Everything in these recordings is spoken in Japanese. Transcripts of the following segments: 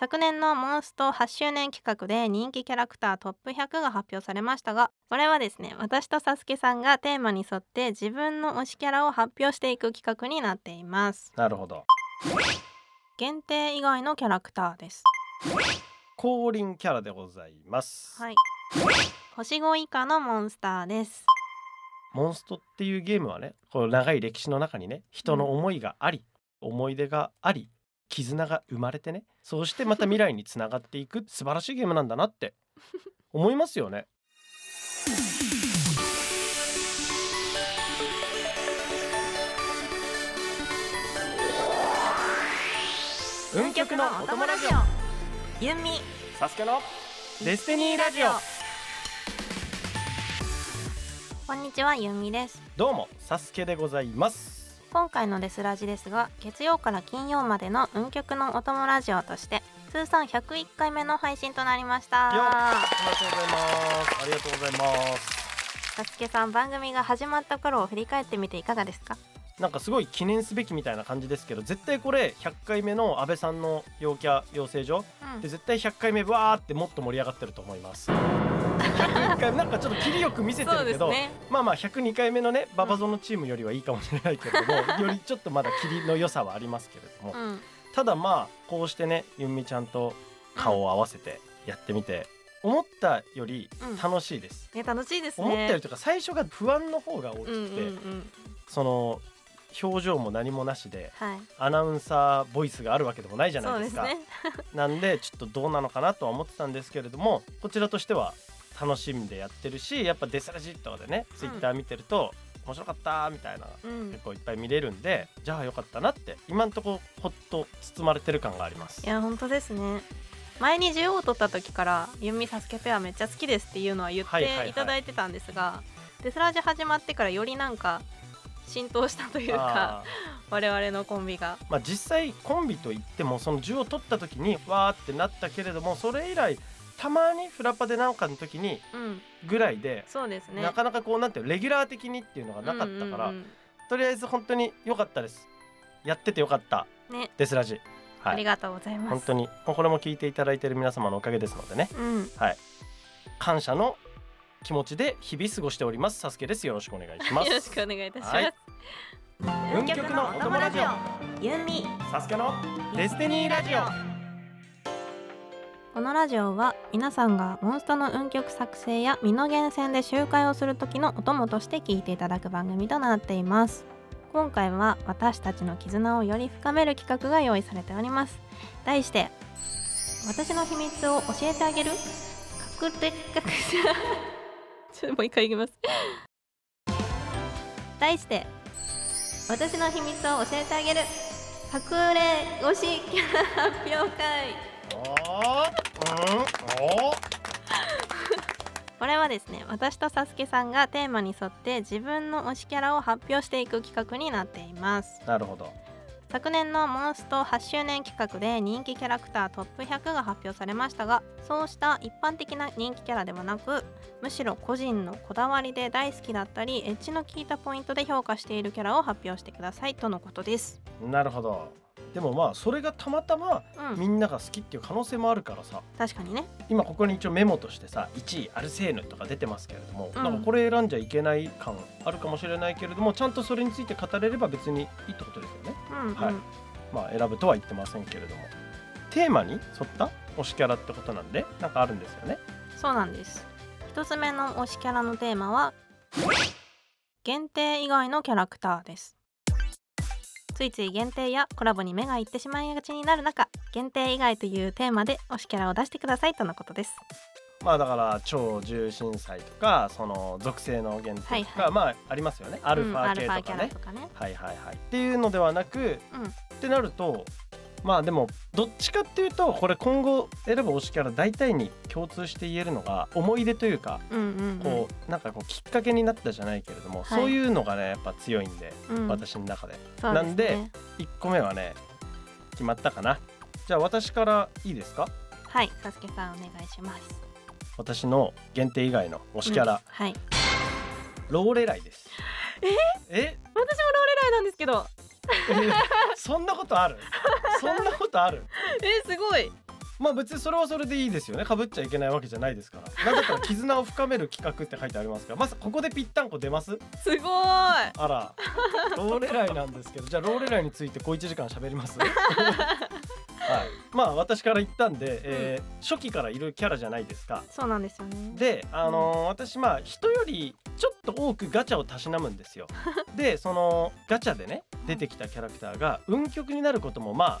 昨年のモンスト8周年企画で人気キャラクタートップ100が発表されましたがこれはですね私とサスケさんがテーマに沿って自分の推しキャラを発表していく企画になっています。なるほど。限定以外のキャラクターです。降臨キャラでございます、はい。星5以下のモンスターです。モンストっていうゲームはねこの長い歴史の中にね人の思いがあり、思い出があり絆が生まれてねそうしてまた未来につながっていく素晴らしいゲームなんだなって思いますよね。運極のお供ラジオ。ユンミ。サスケのデスティニーラジオ。こんにちはユンミです。どうもサスケでございます今回のデスラジですが月曜から金曜までの運極のお供ラジオとして通算101回目の配信となりました。ありがとうございます。ありがとうございます。さつけさん番組が始まった頃を振り返ってみていかがですか？なんかすごい記念すべきみたいな感じですけど絶対これ100回目の安倍さんの陽キャ養成所うん。で絶対100回目わーってもっと盛り上がってると思います101回目なんかちょっと切りよく見せてるけど、ね。まあまあ102回目のねババゾのチームよりはいいかもしれないけれども、よりちょっとまだ切りの良さはありますけれども、うん。ただまあこうしてねゆんみちゃんと顔を合わせてやってみて、思ったより楽しいです、ね楽しいですね。思ったよりというか最初が不安の方が大きくて、うんうんうんその表情も何もなしではい。アナウンサーボイスがあるわけでもないじゃないですすね。なんでちょっとどうなのかなとは思ってたんですけれどもこちらとしては楽しんでやってるしやっぱデスラジとかでねツイッター見てると、面白かったみたいなうん。結構いっぱい見れるんでじゃあよかったなって今んとこほっと包まれてる感があります。いや本当ですね。前に10を取った時からユンミサスケペアめっちゃ好きですっていうのは言っていただいてたんですが、デスラジ始まってからよりなんか浸透したというかあ我々のコンビが。ーまあ実際コンビといってもその10を取った時にわーってなったけれどもそれ以来たまにフラッパでなんかの時にうん。ぐらいでそうですね。なかなかこうなんていうのレギュラー的にっていうのがなかったから、うんうん。とりあえず本当に良かったです。やってて良かった。うんね。デスラジはい。ありがとうございます。本当に。これも聞いていただいている皆様のおかげですのでね。うん。感謝の気持ちで日々過ごしております。サスケです。よろしくお願いします。よろしくお願いいたします、はい。運極のお供ラジオユンミサスケのデスティニーラジオこのラジオは皆さんがモンストの運曲作成や身の源泉で集会をする時のお供として聞いていただく番組となっています。今回は私たちの絆をより深める企画が用意されております。題して私の秘密を教えてあげる？隠れ隠しちょっともう一回いきます。題して私の秘密を教えてあげる？隠れ推しキャラ発表会。これはですね私とサスケさんがテーマに沿って自分の推しキャラを発表していく企画になっていますなるほど昨年のモンスト8周年企画で人気キャラクタートップ100が発表されましたがそうした一般的な人気キャラではなくむしろ個人のこだわりで大好きだったりエッジの効いたポイントで評価しているキャラを発表してくださいとのことですなるほどでもまあそれがたまたまうん。みんなが好きっていう可能性もあるからさ。確かにね。今ここに一応メモとしてさ1位アルセーヌとか出てますけれども、うん。なんかこれ選んじゃいけない感あるかもしれないけれどもちゃんとそれについて語れれば別にいいってことですよね。うんうん、はい。まあ選ぶとは言ってませんけれども。テーマに沿った推しキャラってことなんでなんかあるんですよね。そうなんです。一つ目の推しキャラのテーマは限定以外のキャラクターですついつい限定やコラボに目がいってしまいがちになる中限定以外というテーマで推しキャラを出してくださいとのことです。まあだから超重心祭とかその属性の限定とか、はいはい。まあありますよね。アルフうんァ系とかね、ね。はいはいはい。っていうのではなく、うん。ってなるとまあでもどっちかっていうとこれ今後選ぶ推しキャラ大体に共通して言えるのが思い出というかこうなんかこうきっかけになったじゃないけれども、はい。そういうのがねやっぱ強いんで、うん。私の中で。なんでね1個目はね決まったかな。じゃあ私からいいですか？はいサスケさんお願いします。私の限定以外の推しキャラ、うんはい。ローレライです。え？え？私もローレライなんですけど。えそんなことある？そんなことある？えすごい。まあ別にそれはそれでいいですよね。かぶっちゃいけないわけじゃないですから。なんだったら絆を深める企画って書いてありますからまずここでぴったんこ出ます？すごい。あら。ローレライなんですけど。じゃあローレライについて小1時間喋ります？はい。まあ私から言ったんで、えー初期からいるキャラじゃないですか。そうなんですよね。であのー私まあ人よりちょっと多くガチャをたしなむんですよ。でそのガチャでね出てきたキャラクターが運極になることもまあ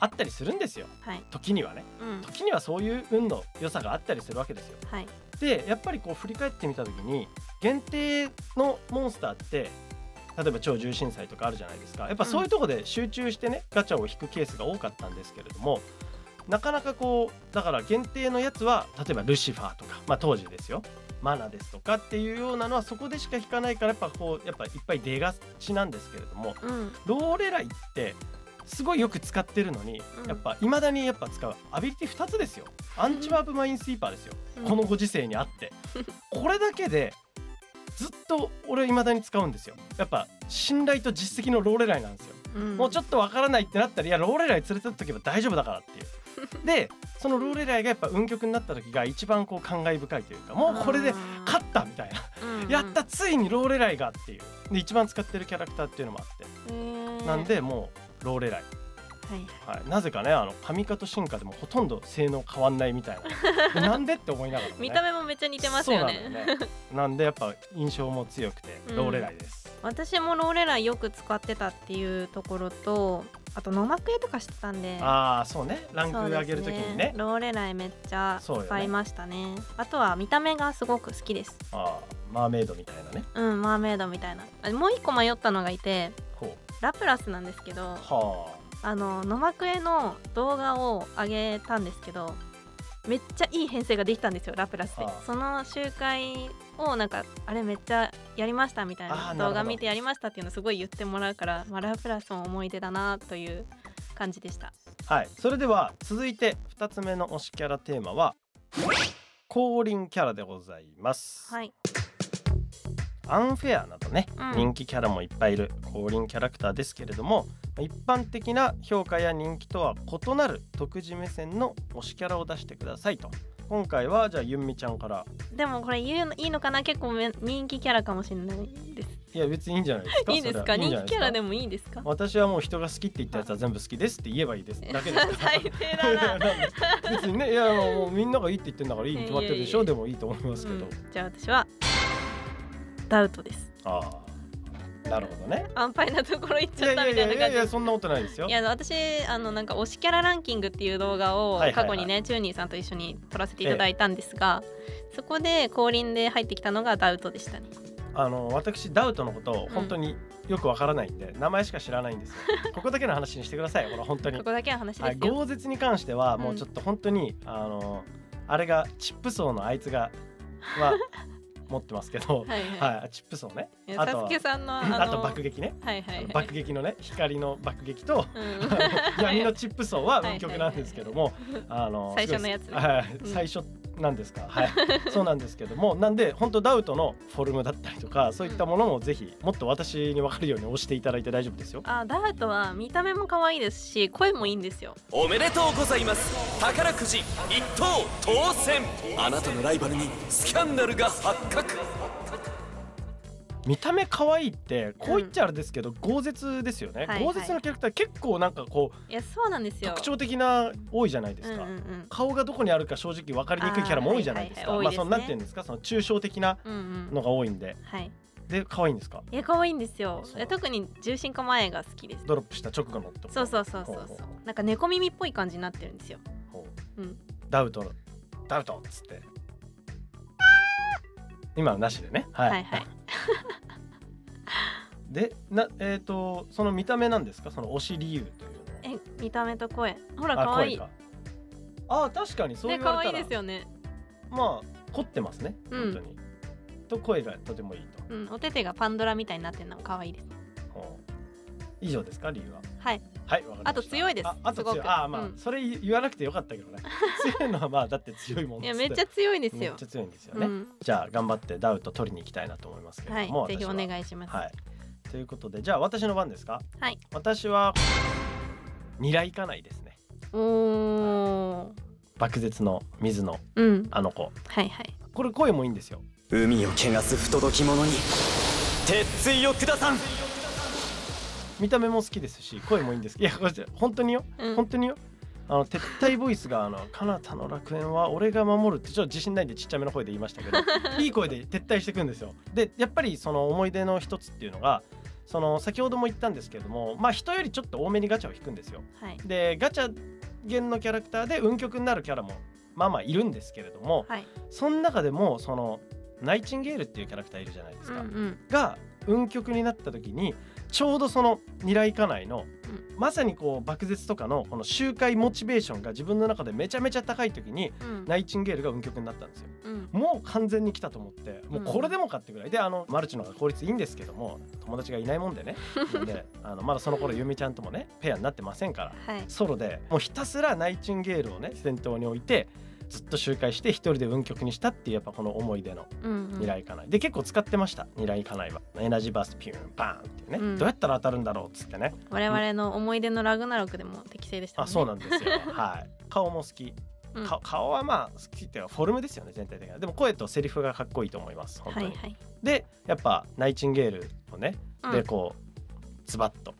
あったりするんですよ。はい。時にはね。うん。時にはそういう運の良さがあったりするわけですよ。はい。でやっぱりこう振り返ってみた時に限定のモンスターって例えば超重心祭とかあるじゃないですか。やっぱそういうとこで集中してね、ガチャを引くケースが多かったんですけれどもなかなかこうだから限定のやつは例えばルシファーとかまあ当時ですよ。マナですとかっていうようなのはそこでしか引かないからやっぱこうやっぱいっぱい出がちなんですけれどもうん。ローレライってすごいよく使ってるのに、うん。やっぱ未だにやっぱ使う。アビリティ2つですよ。アンチワープマインスイーパーですよ、このご時世にあって。これだけでずっと俺未だに使うんですよ。やっぱ信頼と実績のローレライなんですよ、うん。もうちょっとわからないってなったらいやローレライ連れてっておけば大丈夫だからっていう。でそのローレライがやっぱ運極になった時が一番こう感慨深いというかもうこれで勝ったみたいな、やったついにローレライがっていう。で一番使ってるキャラクターっていうのもあって。なんでもうローレライ、はい。はい、なぜかねあの神化と進化でもほとんど性能変わんないみたいな。なんでって思いながらも、ね、見た目もめっちゃ似てますよね。ねなんでやっぱ印象も強くてうん。ローレライです、私もローレライよく使ってたっていうところとあと野幕絵とかしてたんで。ああそうね。ランク上げるときにね。ローレライめっちゃ使いましたね。あとは見た目がすごく好きです。あーマーメイドみたいなね。うんマーメイドみたいな。あもう一個迷ったのがいてほラプラスなんですけど。うはあの野幕絵の動画を上げたんですけどめっちゃいい編成ができたんですよラプラスで。はあ。その集会をなんかあれめっちゃやりましたみたいな動画見てやりましたっていうのすごい言ってもらうから、まあ、ラプラスも思い出だなという感じでした。あはい。それでは続いて2つ目の推しキャラテーマは降臨キャラでございます、はい。アンフェアなどね、うん。人気キャラもいっぱいいる降臨キャラクターですけれども一般的な評価や人気とは異なる独自目線の推しキャラを出してくださいと。今回はじゃあゆんみちゃんから。でもこれ言うのいいのかな？結構め人気キャラかもしれないです。いや別にいいんじゃないですかいいですか？人気キャラでももいいですか？私はもう人が好きって言ったやつは全部好きですって言えばいいです。だけです。最低だな。別にねいやもうみんながいいって言ってんだからいいに決まってるでしょ。でもいいと思いますけど、うん。じゃあ私はダウトです。ああなるほどね。安牌なところ行っいやいちゃったみやいやいやたいな感じいやそんなことないですよ。いや私あのなんか推しキャラランキングっていう動画をはいはいはい。過去にね、チューニーさんと一緒に撮らせていただいたんですが、そこで降臨で入ってきたのがダウトでしたね。あの私ダウトのことを本当によくわからないんで、名前しか知らないんですよ。ここだけの話にしてください。よこれ本当に。ここだけの話はい、ですよ。豪絶に関してはうんもうちょっと本当に、あのあれがチップ層のあいつがは 持ってますけど、はいはい。はい、チップ層ねいやサあとさんのあと爆撃ね、はいはいはい。爆撃のね光の爆撃とうん。闇のチップ層は運極なんですけども、あの最初のやつね。はい、うん。最初なんですか、はい、そうなんですけどもなんで本当ダウトのフォルムだったりとかそういったものもぜひもっと私に分かるように押していただいて大丈夫ですよ。あダウトは見た目も可愛いですし声もいいんですよ。おめでとうございます。宝くじ一等当選。あなたのライバルにスキャンダルが発覚見た目可愛いってこう言っちゃあれですけど、豪絶ですよね、はいはい豪絶のキャラクター結構なんかこういやそうなんですよ。特徴的な多いじゃないですか、うんうんうん。顔がどこにあるか正直分かりにくいキャラも多いじゃないですか、まああーはいはいはい多いですねそのなんていうんですか？その抽象的なうんうん。のが多いんではい。で可愛いんですか？いや可愛いんですよあそ特に重心構えが好きです。ドロップした直後のってこと？そうそうそうそうそうほう。なんか猫耳っぽい感じになってるんですよ。ほううん。ダウトダウトっつって今はなしでねはい、はいはい。でなえっ、とその見た目なんですか？その推し理由というのはえ見た目と声。ほらあ可愛い。あ確かにそうね可愛い言われたらですよね。まあ凝ってますねうん本当に、と声がとてもいいと、うん。お手手がパンドラみたいになってるのも可愛いです。ほう以上ですか？理由ははい。はいあと強いですああと強い。あまあ、うん。それ言わなくてよかったけどね。強いのはまあだって強いもんいやめっちゃ強いですよ。めっち。ゃ強いんですよね、うん。じゃあ頑張ってダウト取りに行きたいなと思いますけれはいども、。ぜひお願いします。はい。ということでじゃあ私の番ですか？はい。私はニラ行かないですね。おお。爆絶の水のうん。あの子。はいはい。これ声もいいんですよ。海を汚す不届き者に鉄槌を下さん見た目も好きですし声もいいんですいやこれ本当によ、うん。本当によ。あの撤退ボイスがあの「彼方の楽園は俺が守る」ってちょっと自信ないんでちっちゃめの声で言いましたけど いい声で撤退していくんですよ。でやっぱりその思い出の一つっていうのがその先ほども言ったんですけれどもまあ人よりちょっと多めにガチャを引くんですよ。はい。でガチャ弦のキャラクターで運極になるキャラもまあまあいるんですけれどもはい。その中でもそのナイチンゲールっていうキャラクターいるじゃないですか、うんうん。が運極になった時にちょうどその二来家内の、まさにこう爆絶とかのこの周回モチベーションが自分の中でめちゃめちゃ高い時にうん。ナイチンゲールが運極になったんですよ。うん。もう完全に来たと思ってもうこれでもかってぐらい。であのマルチの方が効率いいんですけども友達がいないもんでね。であのまだその頃ゆみちゃんともねペアになってませんから。はい。ソロでもうひたすらナイチンゲールをね先頭に置いてずっと周回して一人で運極にしたっていうやっぱこの思い出のうんうん。二来家内。で結構使ってました。二来家内は。エナジーバースピューンバーンっていうね、うんどうやったら当たるんだろうっつってね。我々の思い出のラグナロクでも適正でしたね。あそうなんですよ。はい。顔も好き。う顔はまあ好きっていうかフォルムですよね全体的にでも声とセリフがかっこいいと思います本当に、はいはい。でやっぱナイチンゲールをね、うん。でこうズバッと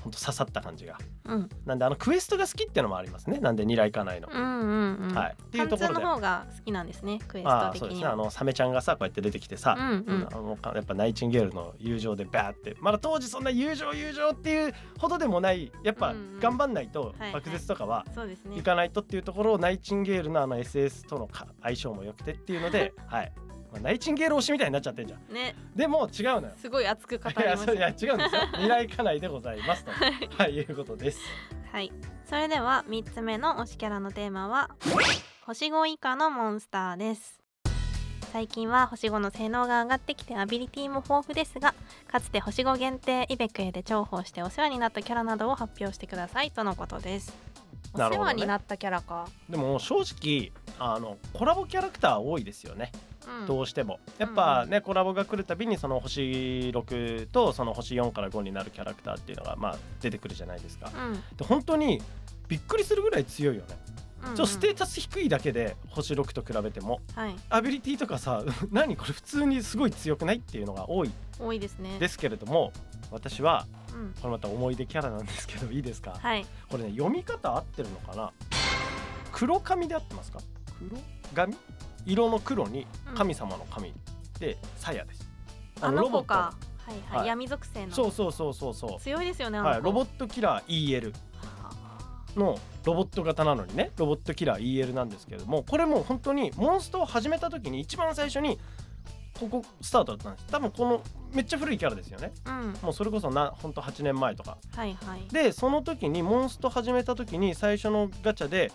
本当刺さった感じがうん。なんであのクエストが好きっていうのもありますね。なんで二来家内の、うんうんうん。はい。っていうところで。の方が好きなんですねクエスああそうですね。あのサメちゃんがさこうやって出てきてさ、うんうん。あのやっぱナイチンゲールの友情でバーって。まだ当時そんな友情友情っていうほどでもない。やっぱ頑張んないと爆絶とかはそうですね。いかないとっていうところをナイチンゲールのあの SS とのか相性も良くてっていうので、はいまあ、ナイチンゲール推しみたいになっちゃってんじゃん。ね。でも違うのよ。すごい熱く語りいやますそういや違うんですよ。未来家内でございますと。はい。いうことです。はい。それでは3つ目の推しキャラのテーマは星5以下のモンスターです。最近は星5の性能が上がってきてアビリティも豊富ですがかつて星5限定イベクエで重宝してお世話になったキャラなどを発表してくださいとのことです。お世話になったキャラか、でも正直あのコラボキャラクター多いですよね。うん、どうしても。やっぱね、コラボが来るたびにその星6とその星4から5になるキャラクターっていうのがまあ出てくるじゃないですか。うん。で本当にびっくりするぐらい強いよね、ちょっとステータス低いだけで星6と比べてもはい。アビリティとかさ 何これ普通にすごい強くないっていうのが多い。多いですね。ですけれども私はうん。これまた思い出キャラなんですけどいいですか？はい。これね読み方合ってるのかな？黒髪で合ってますか？黒髪？色の黒に神様の神で鞘です。あの子ロボット。かはいはい、はい。闇属性の。そうそうそうそうそ強いですよねはい、ロボットキラー EL のロボット型なのにねロボットキラー EL なんですけれどもこれもう本当にモンストを始めた時に一番最初にここスタートだったんです。多分このめっちゃ古いキャラですよね。うん。もうそれこそな本当8年前とか。はいはい。でその時にモンスト始めた時に最初のガチャで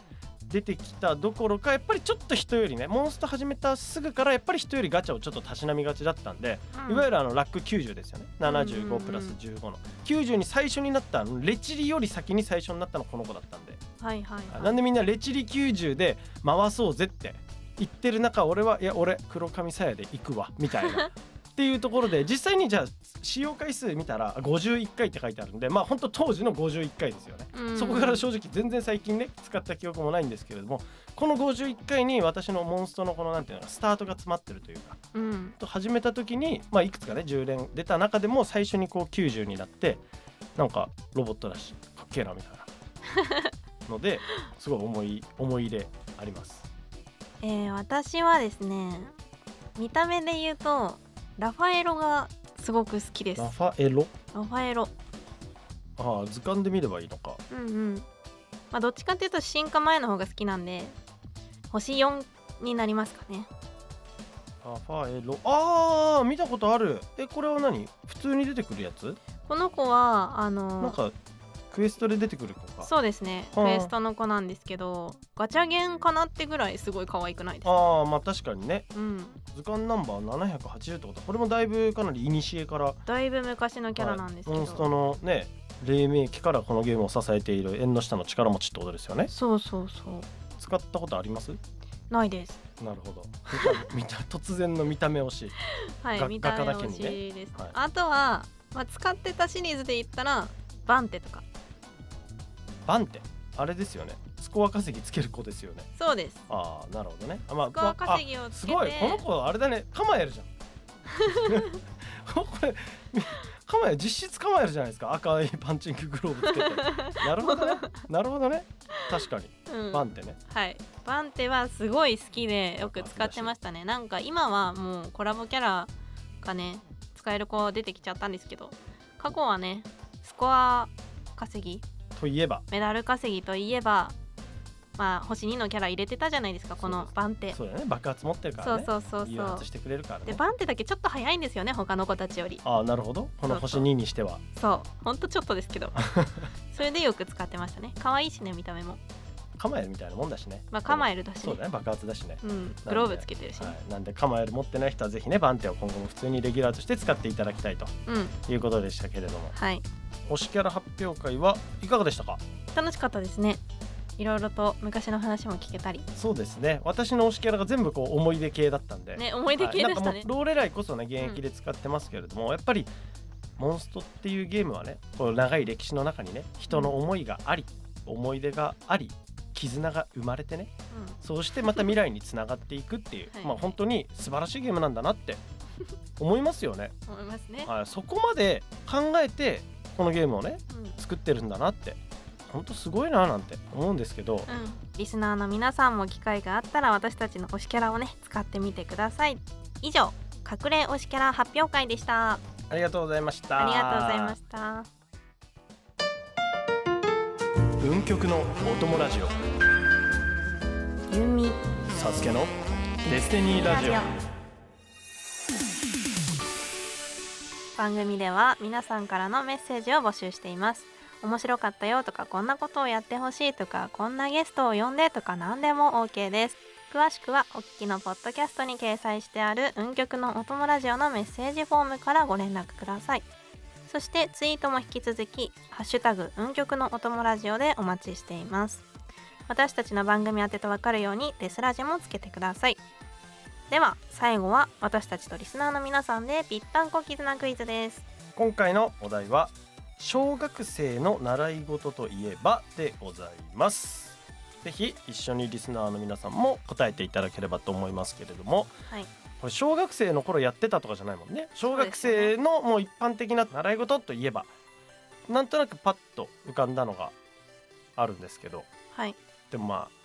出てきたどころかやっぱりちょっと人よりねモンスト始めたすぐからやっぱり人よりガチャをちょっとたしなみがちだったんで、うん。いわゆるあのラック90ですよね。うんうんうん。75プラス15の。90に最初になったレチリより先に最初になったのこの子だったんで、はいはいはい。なんでみんなレチリ90で回そうぜって言ってる中俺はいや俺黒髪鞘で行くわみたいな っていうところで実際にじゃあ使用回数見たら51回って書いてあるんでまあ本当当時の51回ですよね。うんそこから正直全然最近ね使った記憶もないんですけれどもこの51回に私のモンストのこのなんていうのかスタートが詰まってるというかうんと始めた時に、まあ、いくつかね10連出た中でも最初にこう90になってなんかロボットだしかっけえなみたいな のですごい思い思い入れあります。えー、私はですね見た目で言うとラファエロがすごく好きです。ラファエロ？ラファエロ。ああ図鑑で見ればいいのか。うんうん。まあどっちかっていうと進化前の方が好きなんで星4になりますかね。ラファエロ？ああ見たことある。えこれは何？普通に出てくるやつ？この子はあのなんかクエストで出てくる子か。そうですね。はあクエストの子なんですけどガチャゲンかなってぐらいすごい可愛くないですか？ああまあ確かにね。うん。図鑑ナンバー780ってこと。はこれもだいぶかなり古から。だいぶ昔のキャラなんですけど、はいモンストのね黎明期からこのゲームを支えている縁の下の力持ちってことですよね。そうそうそう。使ったことあります？ないです。なるほど。見た 突然の見た目推し。がはい見た目推しです、はい。あとは、まあ、使ってたシリーズで言ったらバンテとかバンテあれですよね。スコア稼ぎつける子ですよね。そうです。ああなるほどね。あまあスコア稼ぎをすごい。この子あれだね。構えるじゃん。これ構え実質構えるじゃないですか。赤いパンチンググローブつけて。なるほどね。なるほどね。確かに。うん。バンってね。はい。バンテはすごい好きでよく使ってましたね。なんか今はもうコラボキャラがね使える子出てきちゃったんですけど過去はねスコア稼ぎといえば。メダル稼ぎといえばまあ星2のキャラ入れてたじゃないですかこのバンテ。そうだね。爆発持ってるかそうらね。そうそうそう誘発してくれるからね。でバンテだけちょっと早いんですよね他の子たちより。ああなるほど。この星そうそう2にしてはそうほんとちょっとですけど。それでよく使ってましたね。可愛いしね見た目も。構えるみたいなもんだしね。まあ構ええるだしね。そうだね。爆発だしね。うん。グローブつけてるしね、はい、なんで構える持ってない人はぜひねバンテを今後も普通にレギュラーとして使っていただきたいとうん。いうことでしたけれども。はい推しキャラ発表会はいかがでしたか？楽しかったですね。いろいろと昔の話も聞けたり。そうですね。私の推しキャラが全部こう思い出系だったんで、ね思い出系でしたね。はいローレライこそね現役で使ってますけれども、やっぱりモンストっていうゲームはねこう長い歴史の中にね人の思いがあり、思い出があり絆が生まれてねそうしてまた未来につながっていくっていう はい。まあ本当に素晴らしいゲームなんだなって思いますよね、う ん思いますね、はい、そこまで考えてこのゲームをねうん。作ってるんだなって。本当すごいななんて思うんですけど、うん、リスナーの皆さんも機会があったら私たちの推しキャラをね使ってみてください。以上隠れ推しキャラ発表会でした。ありがとうございました。ありがとうございました。文曲のお供ラジオ。ゆみサスケのデスティニーラジオ番組では皆さんからのメッセージを募集しています。面白かったよとかこんなことをやってほしいとかこんなゲストを呼んでとか何でも OK です。詳しくはお聞きのポッドキャストに掲載してある運極のお供ラジオのメッセージフォームからご連絡ください。そしてツイートも引き続きハッシュタグ運極のお供ラジオでお待ちしています。私たちの番組宛てとわかるようにデスラジもつけてください。では最後は私たちとリスナーの皆さんでぴったんこ絆クイズです。今回のお題は小学生の習い事といえばでございます。ぜひ一緒にリスナーの皆さんも答えていただければと思いますけれども。はい。これ小学生の頃やってたとかじゃないもんね。小学生のもう一般的な習い事といえば。なんとなくパッと浮かんだのがあるんですけど。はい。でもまあ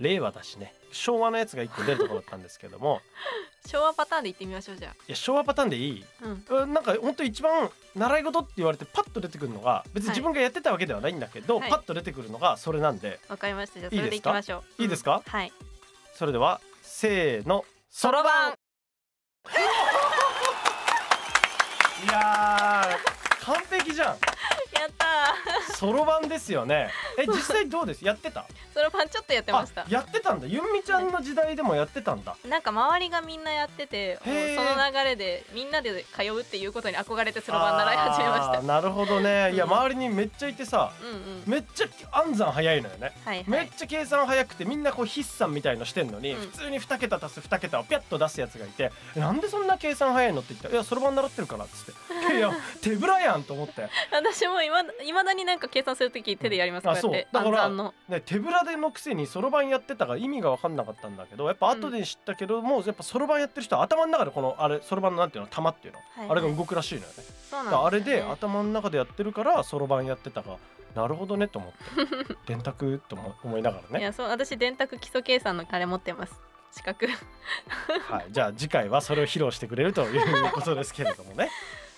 令和だしね。昭和のやつが一個出るところだったんですけども。昭和パターンでいってみましょうじゃいや昭和パターンでいい。あうん。うんなんか本当一番習い事って言われてパッと出てくるのが別に自分がやってたわけではないんだけど、はい。パッと出てくるのがそれなんで。わかりました。じゃあそれでいきましょう。いいですか？うんはい。それではせーのそろばん。いやー完璧じゃん。やった。そろばんですよね。え実際どうです？やってた？ーそろばんちょっとやってました。あやってたんだ。ゆんみちゃんの時代でもやってたんだ。なんか周りがみんなやっててその流れでみんなで通うっていうことに憧れてそろばん習い始めました。なるほどね。いやうん周りにめっちゃいてさうんうん。めっちゃ暗算早いのよね。はいはい。めっちゃ計算早くてみんなこう筆算みたいのしてんのに、うん。普通に2桁足す2桁をピャッと出すやつがいて「なんでそんな計算早いの?」って言ったら「いやそろばん習ってるから」っつって「いや手ぶらやん」と思って、私もいまいまだになんか計算するとき手でやりますこうやあそう。ってだからね、手ぶらでのくせにそろばんやってたから意味が分かんなかったんだけどやっぱ後で知ったけども、やっぱそろばんやってる人は頭の中でこのあれそろばんのなんていうの玉っていうの、はい。あれが動くらしいのよね。そうだからあれで頭の中でやってるからそろばんやってたがなるほどねと思って。電卓と思思いながらね。いやそう私電卓基礎計算のあれ持ってます。資格。はい、じゃあ次回はそれを披露してくれるということですけれどもね。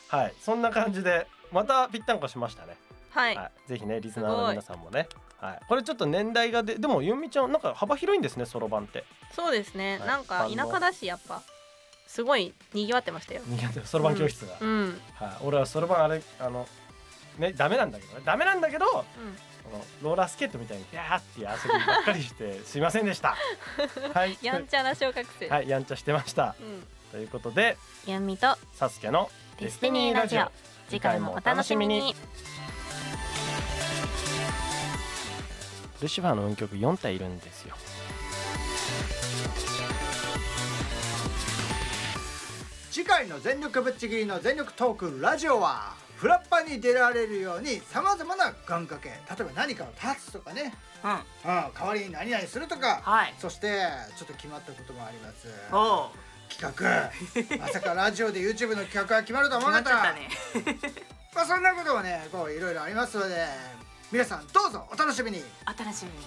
はい、そんな感じでまたぴったんこしましたね。はい、はい、ぜひねリスナーの皆さんもね。はい、これちょっと年代がででもゆんみちゃんなんか幅広いんですねそろばんって。そうですね、はい。なんか田舎だしやっぱすごい賑わってましたよ。苦手そろばん教室が。うん。はい、俺はそろばんあれあのねダメなんだけどね。ダメなんだけどこうん。のローラースケートみたいにビャーって遊びばっかりして すいませんでした。はい。やんちゃな小学生、はい。やんちゃしてました。うん。ということでゆんみとサスケのデスティニーラジオ次回もお楽しみに。ルシファーの運曲4体いるんですよ。次回の全力ぶっちぎりの全力トークラジオはフラッパに出られるようにさまざまな願掛け例えば何かを立つとかね。うん。うん、代わりに何々するとか、はい。そしてちょっと決まったこともあります企画。まさかラジオで YouTube の企画が決まるとは思わなかったね。まあそんなこともねこういろいろありますので皆さんどうぞお楽しみに。お楽しみに